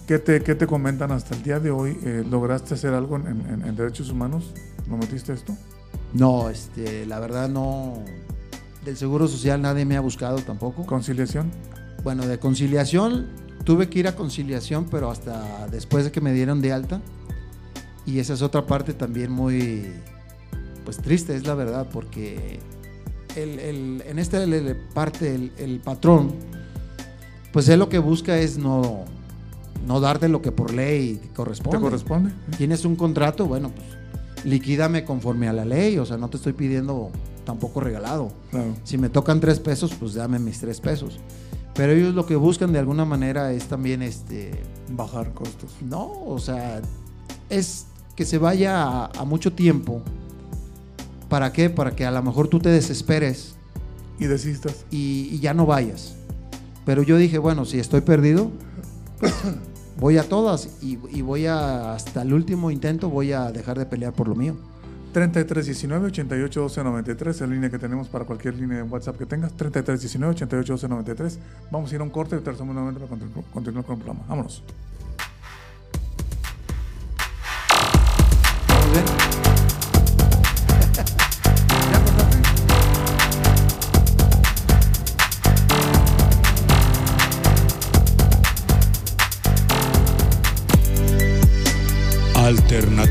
¿Qué te, qué te comentan hasta el día de hoy? Eh, ¿Lograste hacer algo en, en- en derechos humanos? ¿Lo metiste esto? No, este, la verdad no. Del seguro social nadie me ha buscado tampoco. ¿Conciliación? Bueno, de conciliación tuve que ir a conciliación, pero hasta después de que me dieron de alta. Y esa es otra parte también muy, pues triste, es la verdad, porque el, el- en esta parte el, el patrón, pues él lo que busca es no, no darte lo que por ley corresponde. ¿Te corresponde? Tienes un contrato, bueno, pues liquídame conforme a la ley, o sea, no te estoy pidiendo tampoco regalado. Claro. Si me tocan tres pesos, pues dame mis tres pesos. Pero ellos lo que buscan de alguna manera es también este. Bajar costos. No, o sea, es que se vaya a, a mucho tiempo. ¿Para qué? Para que a lo mejor tú te desesperes Y desistas. y, y ya no vayas. Pero yo dije, bueno, si estoy perdido, voy a todas y, voy a, hasta el último intento, voy a dejar de pelear por lo mío. 3319 88 12 93 es la línea que tenemos para cualquier línea de WhatsApp que tengas. 3319 88 12 93. Vamos a ir a un corte y regresamos para continu- continuar con el programa. Vámonos.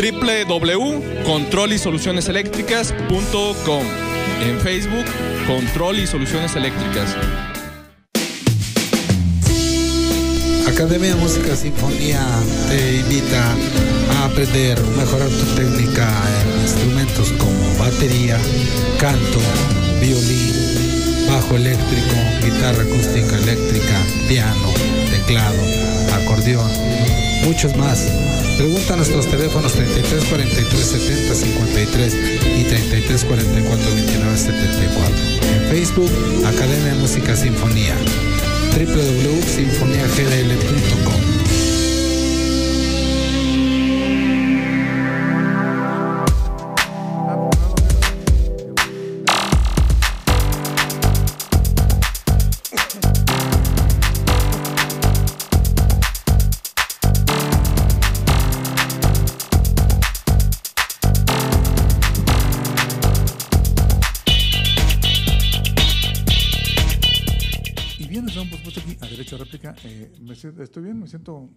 www.controlisolucioneseléctricas.com. En Facebook, Control y Soluciones Eléctricas. Academia Música Sinfonía te invita a aprender, mejorar tu técnica en instrumentos como batería, canto, violín, bajo eléctrico, guitarra acústica eléctrica, piano, teclado, acordeón, muchos más. Pregunta a nuestros teléfonos 33 43 70 53 y 33 44 29 74. En Facebook, Academia Música Sinfonía www.sinfoniagdl.com ¿Estoy bien? ¿Me siento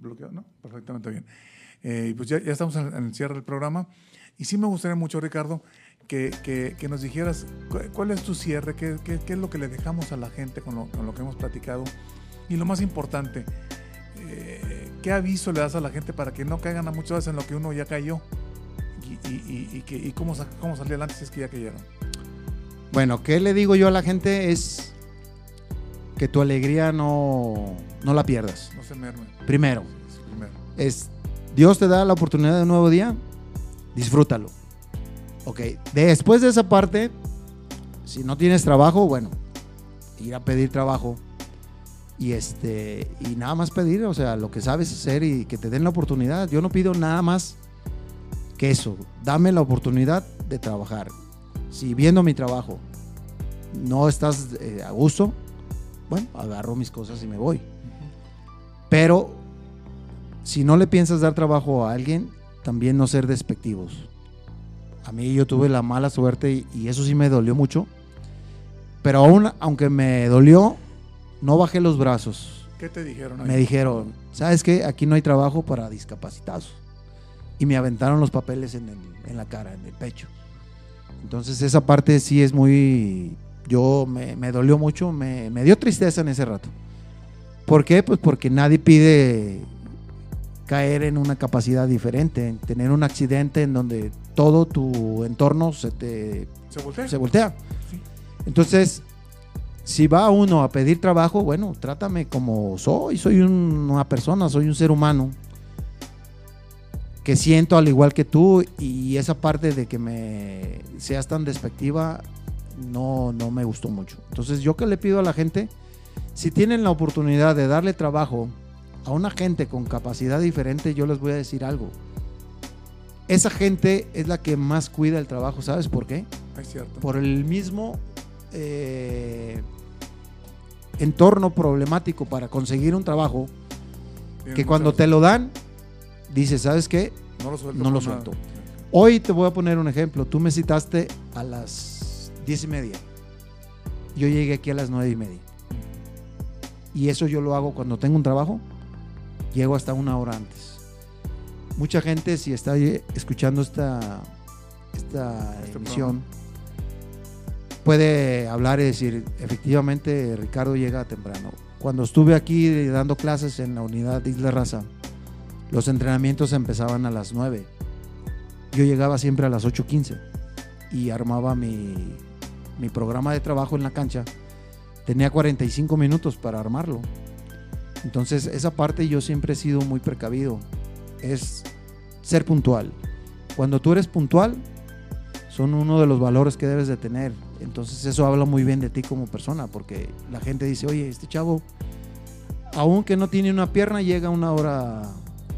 bloqueado? ¿No? Perfectamente bien. Eh, pues ya, estamos en, el cierre del programa. Y sí me gustaría mucho, Ricardo, que, que- nos dijeras cu- cuál es tu cierre, qué, qué- es lo que le dejamos a la gente con lo, con lo que hemos platicado. Y lo más importante, eh, ¿qué aviso le das a la gente para que no caigan a muchas veces en lo que uno ya cayó? Y, y- y- y cómo, cómo salir adelante si es que ya cayeron. Bueno, ¿qué le digo yo a la gente? Es que tu alegría no, no la pierdas. No se merme. Primero, Sí, primero. es Dios te da la oportunidad de un nuevo día, disfrútalo. Ok, después de esa parte, si no tienes trabajo, bueno, ir a pedir trabajo y este y nada más pedir, o sea, lo que sabes hacer y que te den la oportunidad. Yo no pido nada más que eso, dame la oportunidad de trabajar. Si viendo mi trabajo no estás eh, a gusto, bueno, agarro mis cosas y me voy. Pero si no le piensas dar trabajo a alguien, también no ser despectivos. A mí yo tuve la mala suerte y, y eso sí me dolió mucho. Pero aún, aunque me dolió, no bajé los brazos. ¿Qué te dijeron? ahí? Me dijeron, ¿sabes qué? Aquí no hay trabajo para discapacitados. Y me aventaron los papeles en, el- en la cara, en el pecho. Entonces esa parte sí es muy... Yo me, me dolió mucho, me, me dio tristeza en ese rato. ¿Por qué? Pues porque nadie pide caer en una capacidad diferente, en tener un accidente en donde todo tu entorno se te ¿Se voltea? se voltea. Sí. Entonces, si va uno a pedir trabajo, bueno, trátame como soy, soy un- una persona, soy un ser humano que siento al igual que tú y esa parte de que me seas tan despectiva no, no me gustó mucho. Entonces, yo que le pido a la gente, si tienen la oportunidad de darle trabajo a una gente con capacidad diferente, yo les voy a decir algo. Esa gente es la que más cuida el trabajo, ¿sabes por qué? Es cierto. por el mismo eh, entorno problemático para conseguir un trabajo, que cuando te lo dan, dices, ¿sabes qué? No lo suelto. no lo por nada. suelto. Hoy te voy a poner un ejemplo. Tú me citaste a las diez y media. Yo llegué aquí a las nueve y media. Y eso yo lo hago cuando tengo un trabajo. Llego hasta una hora antes. Mucha gente, si está escuchando esta, esta Este emisión, puede hablar y decir, efectivamente, Ricardo llega temprano. Cuando estuve aquí dando clases en la unidad de Isla Raza, los entrenamientos empezaban a las 9. Yo llegaba siempre a las 8.15 y armaba mi, mi programa de trabajo en la cancha. Tenía 45 minutos para armarlo. Entonces, esa parte yo siempre he sido muy precavido. Es ser puntual. Cuando tú eres puntual, son uno de los valores que debes de tener. Entonces, eso habla muy bien de ti como persona, porque la gente dice, oye, este chavo, aunque no tiene una pierna, llega una hora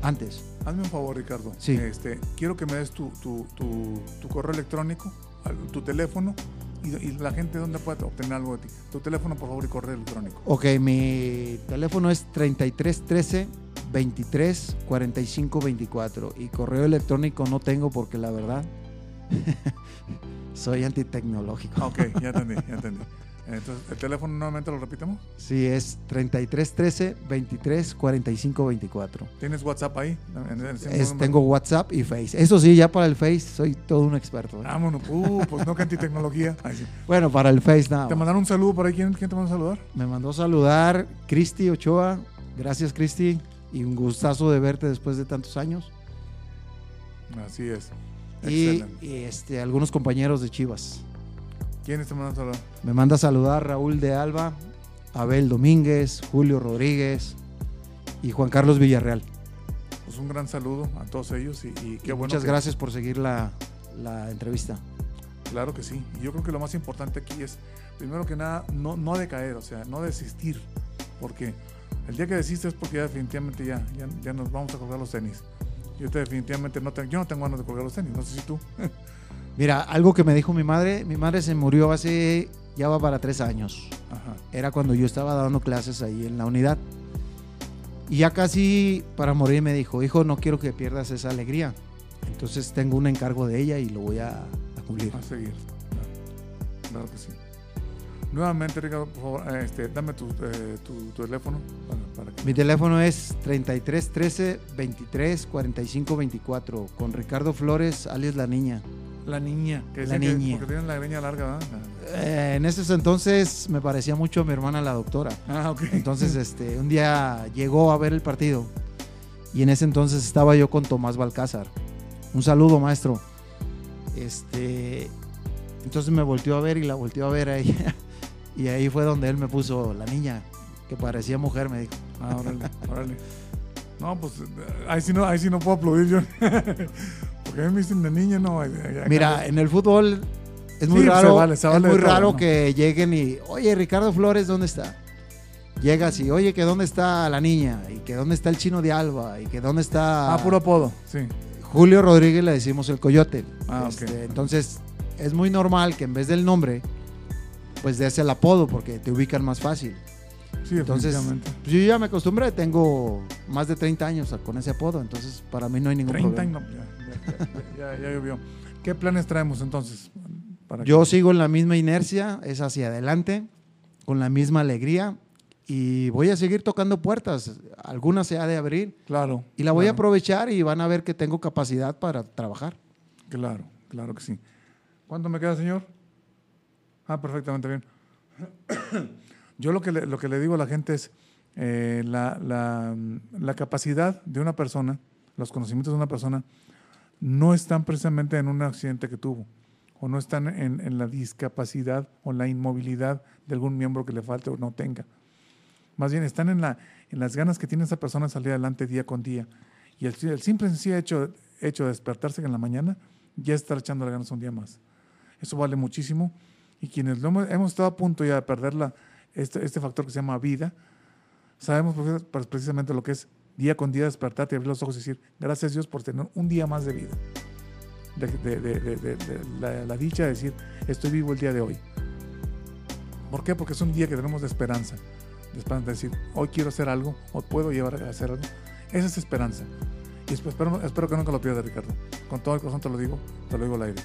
antes. Hazme un favor, Ricardo. Sí. Este, quiero que me des tu, tu, tu, tu correo electrónico, tu teléfono y, y la gente dónde puede obtener algo de ti. Tu teléfono, por favor, y correo electrónico. Ok, mi teléfono es 3313 23 45 24 y correo electrónico no tengo porque la verdad soy antitecnológico. Ok, ya entendí, ya entendí. Entonces, ¿el teléfono nuevamente lo repitamos? Sí, es 3313 23 45 24. ¿Tienes WhatsApp ahí? En- en- Es, tengo WhatsApp y Face. Eso sí, ya para el Face soy todo un experto. ¿eh? Vámonos, uh, pues no que antitecnología. Sí. Bueno, para el Face nada. Te mandaron un saludo por ahí. ¿Quién, quién te mandó a saludar? Me mandó saludar Cristi Ochoa. Gracias, Cristi. Y un gustazo de verte después de tantos años. Así es. Y, Excelente. y, este, algunos compañeros de Chivas. ¿Quiénes te mandan a saludar? Me manda a saludar Raúl de Alba, Abel Domínguez, Julio Rodríguez y Juan Carlos Villarreal. Pues un gran saludo a todos ellos y, y qué bueno. Muchas que- gracias por seguir la, la entrevista. Claro que sí. Y yo creo que lo más importante aquí es, primero que nada, no, no decaer, o sea, no desistir. Porque el día que desistes es porque ya definitivamente ya, ya, ya nos vamos a colgar los tenis. Yo te definitivamente no tengo, yo no tengo ganas de colgar los tenis, no sé si tú. Mira, algo que me dijo mi madre, mi madre se murió hace, ya va para tres años. Ajá. Era cuando yo estaba dando clases ahí en la unidad. Y ya casi para morir me dijo, hijo, no quiero que pierdas esa alegría. Entonces tengo un encargo de ella y lo voy a, a cumplir. A seguir. Claro, Claro que sí. Nuevamente, Ricardo, por favor, este, dame tu, eh, tu, tu teléfono para, para que- Mi teléfono es 33 13 23 45 24 con Ricardo Flores, alias La Niña. La niña. Que La que- niña. porque tienen la greña larga, ¿verdad? Eh, en ese entonces me parecía mucho a mi hermana la doctora. Ah, ok. Entonces, este, un día llegó a ver el partido y en ese entonces estaba yo con Tomás Balcázar. Un saludo, maestro. Este, entonces me volteó a ver y la volteó a ver a ella. Y ahí fue donde él me puso la niña, que parecía mujer, me dijo. Ah, órale, órale. No, pues eh, ahí sí no, ahí sí no puedo aplaudir yo. Porque a mí me dicen de niña, no. ahí- ahí- ahí- Mira, en el fútbol es muy Sí, se raro, vale, se vale es muy todo, raro ¿no? que lleguen y, oye, Ricardo Flores, ¿dónde está? Llegas y, oye, que dónde está la niña, y que dónde está el chino de Alba, y que dónde está Ah, puro apodo, sí. Julio Rodríguez, le decimos el coyote. Ah, Este. Entonces, es muy normal que en vez del nombre, pues des el apodo, porque te ubican más fácil. Sí, Entonces, pues, yo ya me acostumbré, tengo más de 30 años a- con ese apodo, entonces para mí no hay ningún 30 problema. no, ya, ya, ya, llovió. ¿Qué planes traemos entonces? Para Yo sigo en la misma inercia, es hacia adelante, con la misma alegría y voy a seguir tocando puertas. Algunas se ha de abrir Claro. y la voy a claro, aprovechar y van a ver que tengo capacidad para trabajar. Claro, claro que sí. ¿Cuánto me queda, señor? Ah, perfectamente bien. Yo lo que le, lo que le digo a la gente es eh, la, la- la capacidad de una persona, los conocimientos de una persona, no están precisamente en un accidente que tuvo, o no están en, en la discapacidad o en la inmovilidad de algún miembro que le falte o no tenga. Más bien están en, la, en las ganas que tiene esa persona de salir adelante día con día. Y el, el simple sencillo hecho, hecho de despertarse en la mañana, ya estar echando ganas un día más. Eso vale muchísimo. Y quienes lo hemos, hemos estado a punto ya de perder la, este, este factor que se llama vida, sabemos pues, precisamente lo que es día con día despertarte y abrir los ojos y decir, gracias Dios por tener un día más de vida. De, de- de- de- la, la dicha de decir, estoy vivo el día de hoy. ¿Por qué? Porque es un día que tenemos de esperanza. De esperanza de decir, hoy quiero hacer algo, o puedo llevar a hacer algo. Esa es esperanza. Y espero, espero que nunca lo pierdas, Ricardo. Con todo el corazón te lo digo, te lo digo al aire.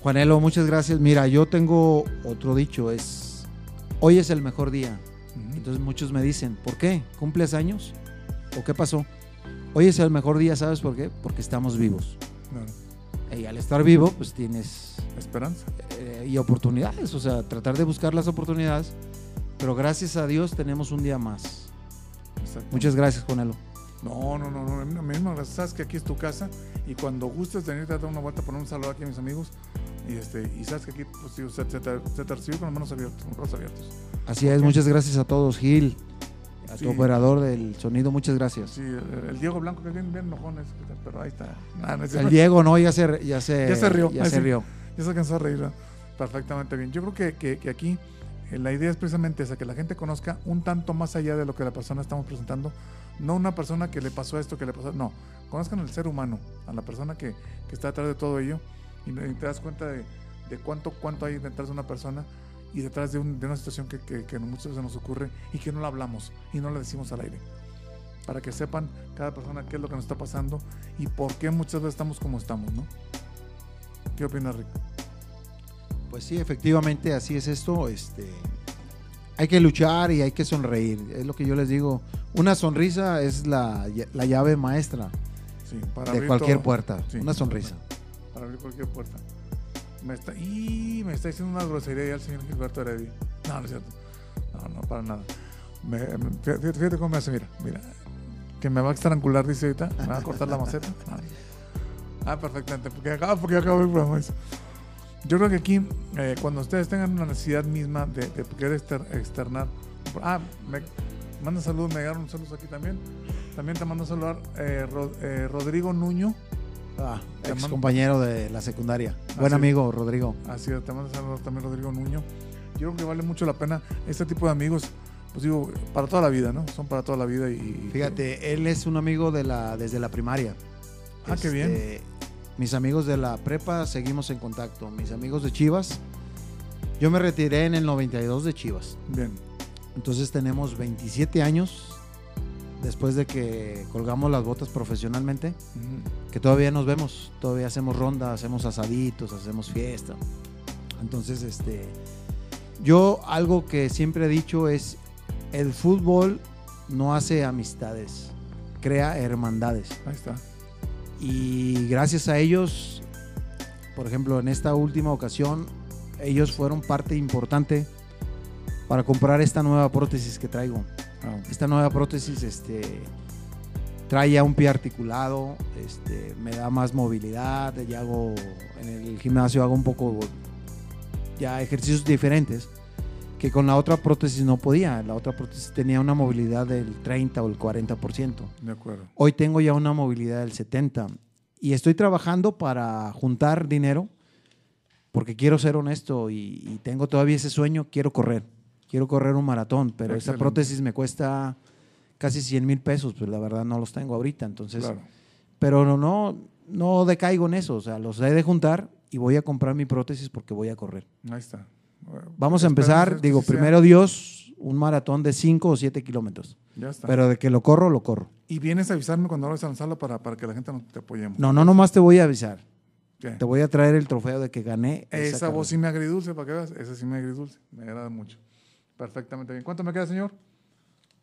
Juanelo, muchas gracias. Mira, yo tengo otro dicho, es, hoy es el mejor día. Entonces muchos me dicen, ¿por qué? ¿Cumples años? ¿O qué pasó? Hoy es el mejor día, ¿sabes por qué? Porque estamos vivos. Claro. Y al estar vivo, pues tienes Esperanza. eh, y oportunidades, o sea, tratar de buscar las oportunidades. Pero gracias a Dios tenemos un día más. Exacto. Muchas gracias, Juanelo. No, no, no, no, mismo, sabes que aquí es tu casa y cuando gustes venirte a dar una vuelta, poner un saludo aquí a mis amigos y este y sabes que aquí pues, se, se te, se te recibe con las manos abiertas, con los brazos abiertos. Así es, muchas gracias a todos, Gil, a Sí. tu operador del sonido, muchas gracias. Sí, el, Diego Blanco que es bien, bien enojón, es, pero ahí está. Nah, no es El cierto. Diego, no, ya se, ya se, Ya se rió, Ya se sí. rió. Ya se alcanzó a reír perfectamente bien. Yo creo que, que- que aquí eh, la idea es precisamente esa, que la gente conozca un tanto más allá de lo que la persona estamos presentando No una persona que le pasó esto, que le pasó. No, conozcan al ser humano, a la persona que, que está detrás de todo ello y, te das cuenta de, de cuánto, cuánto hay detrás de una persona y detrás de, un- de una situación que, que, que muchas veces nos ocurre y que no la hablamos y no la decimos al aire. Para que sepan cada persona qué es lo que nos está pasando y por qué muchas veces estamos como estamos, ¿no? ¿Qué opinas, Rick? Pues sí, efectivamente, así es esto. Este, hay que luchar y hay que sonreír. Es lo que yo les digo. Una sonrisa es la, la llave maestra Sí, para de cualquier todo. puerta. Sí, Una sonrisa. Para abrir cualquier puerta. Me está, y me está diciendo una grosería ya el señor Gilberto Heredia. No, no es cierto. No, no, para nada. Me- me- fíjate, fíjate cómo me hace, mira, mira. Que me va a estrangular, dice ahorita. Me va a cortar la maceta. Ah, ah, perfectamente. Porque acabo, porque acabo el programa. Yo creo que aquí, eh, cuando ustedes tengan una necesidad misma de, de querer exter- externar. Ah, me manda saludos, me llegaron saludos aquí también. También te mando a saludar eh, eh, Rodrigo Nuño. Ah, ex mando- compañero de la secundaria. Buen sí. amigo, Rodrigo. Así es, te mando a saludar también Rodrigo Nuño. Yo creo que vale mucho la pena este tipo de amigos, pues digo, para toda la vida, ¿no? Son para toda la vida y... Fíjate, él es un amigo de la, desde la primaria. Ah, qué bien. Este, Mis amigos de la prepa seguimos en contacto. Mis amigos de Chivas. Yo me retiré en el 92 de Chivas. Bien. Entonces tenemos 27 años después de que colgamos las botas profesionalmente, que todavía nos vemos, todavía hacemos ronda, hacemos asaditos, hacemos fiesta. Entonces, este, yo algo que siempre he dicho es, el fútbol no hace amistades, crea hermandades. Ahí está. Y gracias a ellos, por ejemplo, en esta última ocasión, ellos fueron parte importante para comprar esta nueva prótesis que traigo. Ah, Esta nueva prótesis este, trae ya un pie articulado, este, me da más movilidad, ya hago en el gimnasio hago un poco ya ejercicios diferentes que con la otra prótesis no podía. La otra prótesis tenía una movilidad del 30 o el 40%. de acuerdo. Hoy tengo ya una movilidad del 70 y estoy trabajando para juntar dinero porque quiero ser honesto y, y tengo todavía ese sueño, quiero correr, quiero correr un maratón, pero esa Excelente. prótesis me cuesta casi 100 mil pesos, pues la verdad no los tengo ahorita, entonces, Claro. pero no, no, no decaigo en eso, o sea, los he de juntar y voy a comprar mi prótesis porque voy a correr. Ahí está. Bueno, Vamos a empezar, digo, sea. primero Dios, un maratón de 5 o 7 kilómetros, Ya está. pero de que lo corro, lo corro. y vienes a avisarme cuando vayas a lanzarlo para, para que la gente nos te apoyemos. No, no, nomás te voy a avisar. ¿Qué? Te voy a traer el trofeo de que gané. Esa carrera. voz sí me agridulce, para que veas. Esa sí me agridulce. Me agrada mucho. Perfectamente bien. ¿Cuánto me queda, señor?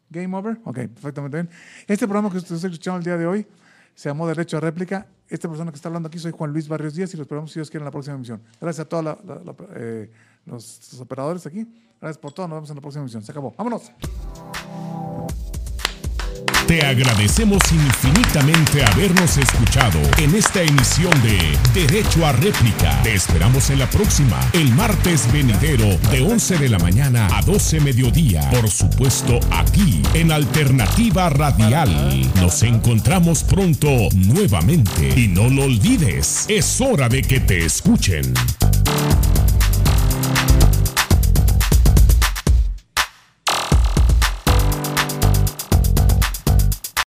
Game over. Ok, perfectamente bien. Este programa que ustedes escucharon el día de hoy se llamó Derecho a Réplica. Esta persona que está hablando aquí soy Juan Luis Barrios Díaz y los esperamos si Dios quiere en la próxima emisión. Gracias a todos los, los operadores aquí. Gracias por todo. Nos vemos en la próxima emisión. Se acabó. Vámonos. Te agradecemos infinitamente habernos escuchado en esta emisión de Derecho a Réplica. Te esperamos en la próxima, el martes venidero, de 11 de la mañana a 12 mediodía. Por supuesto, aquí, en Alternativa Radial. Nos encontramos pronto nuevamente. Y no lo olvides, es hora de que te escuchen.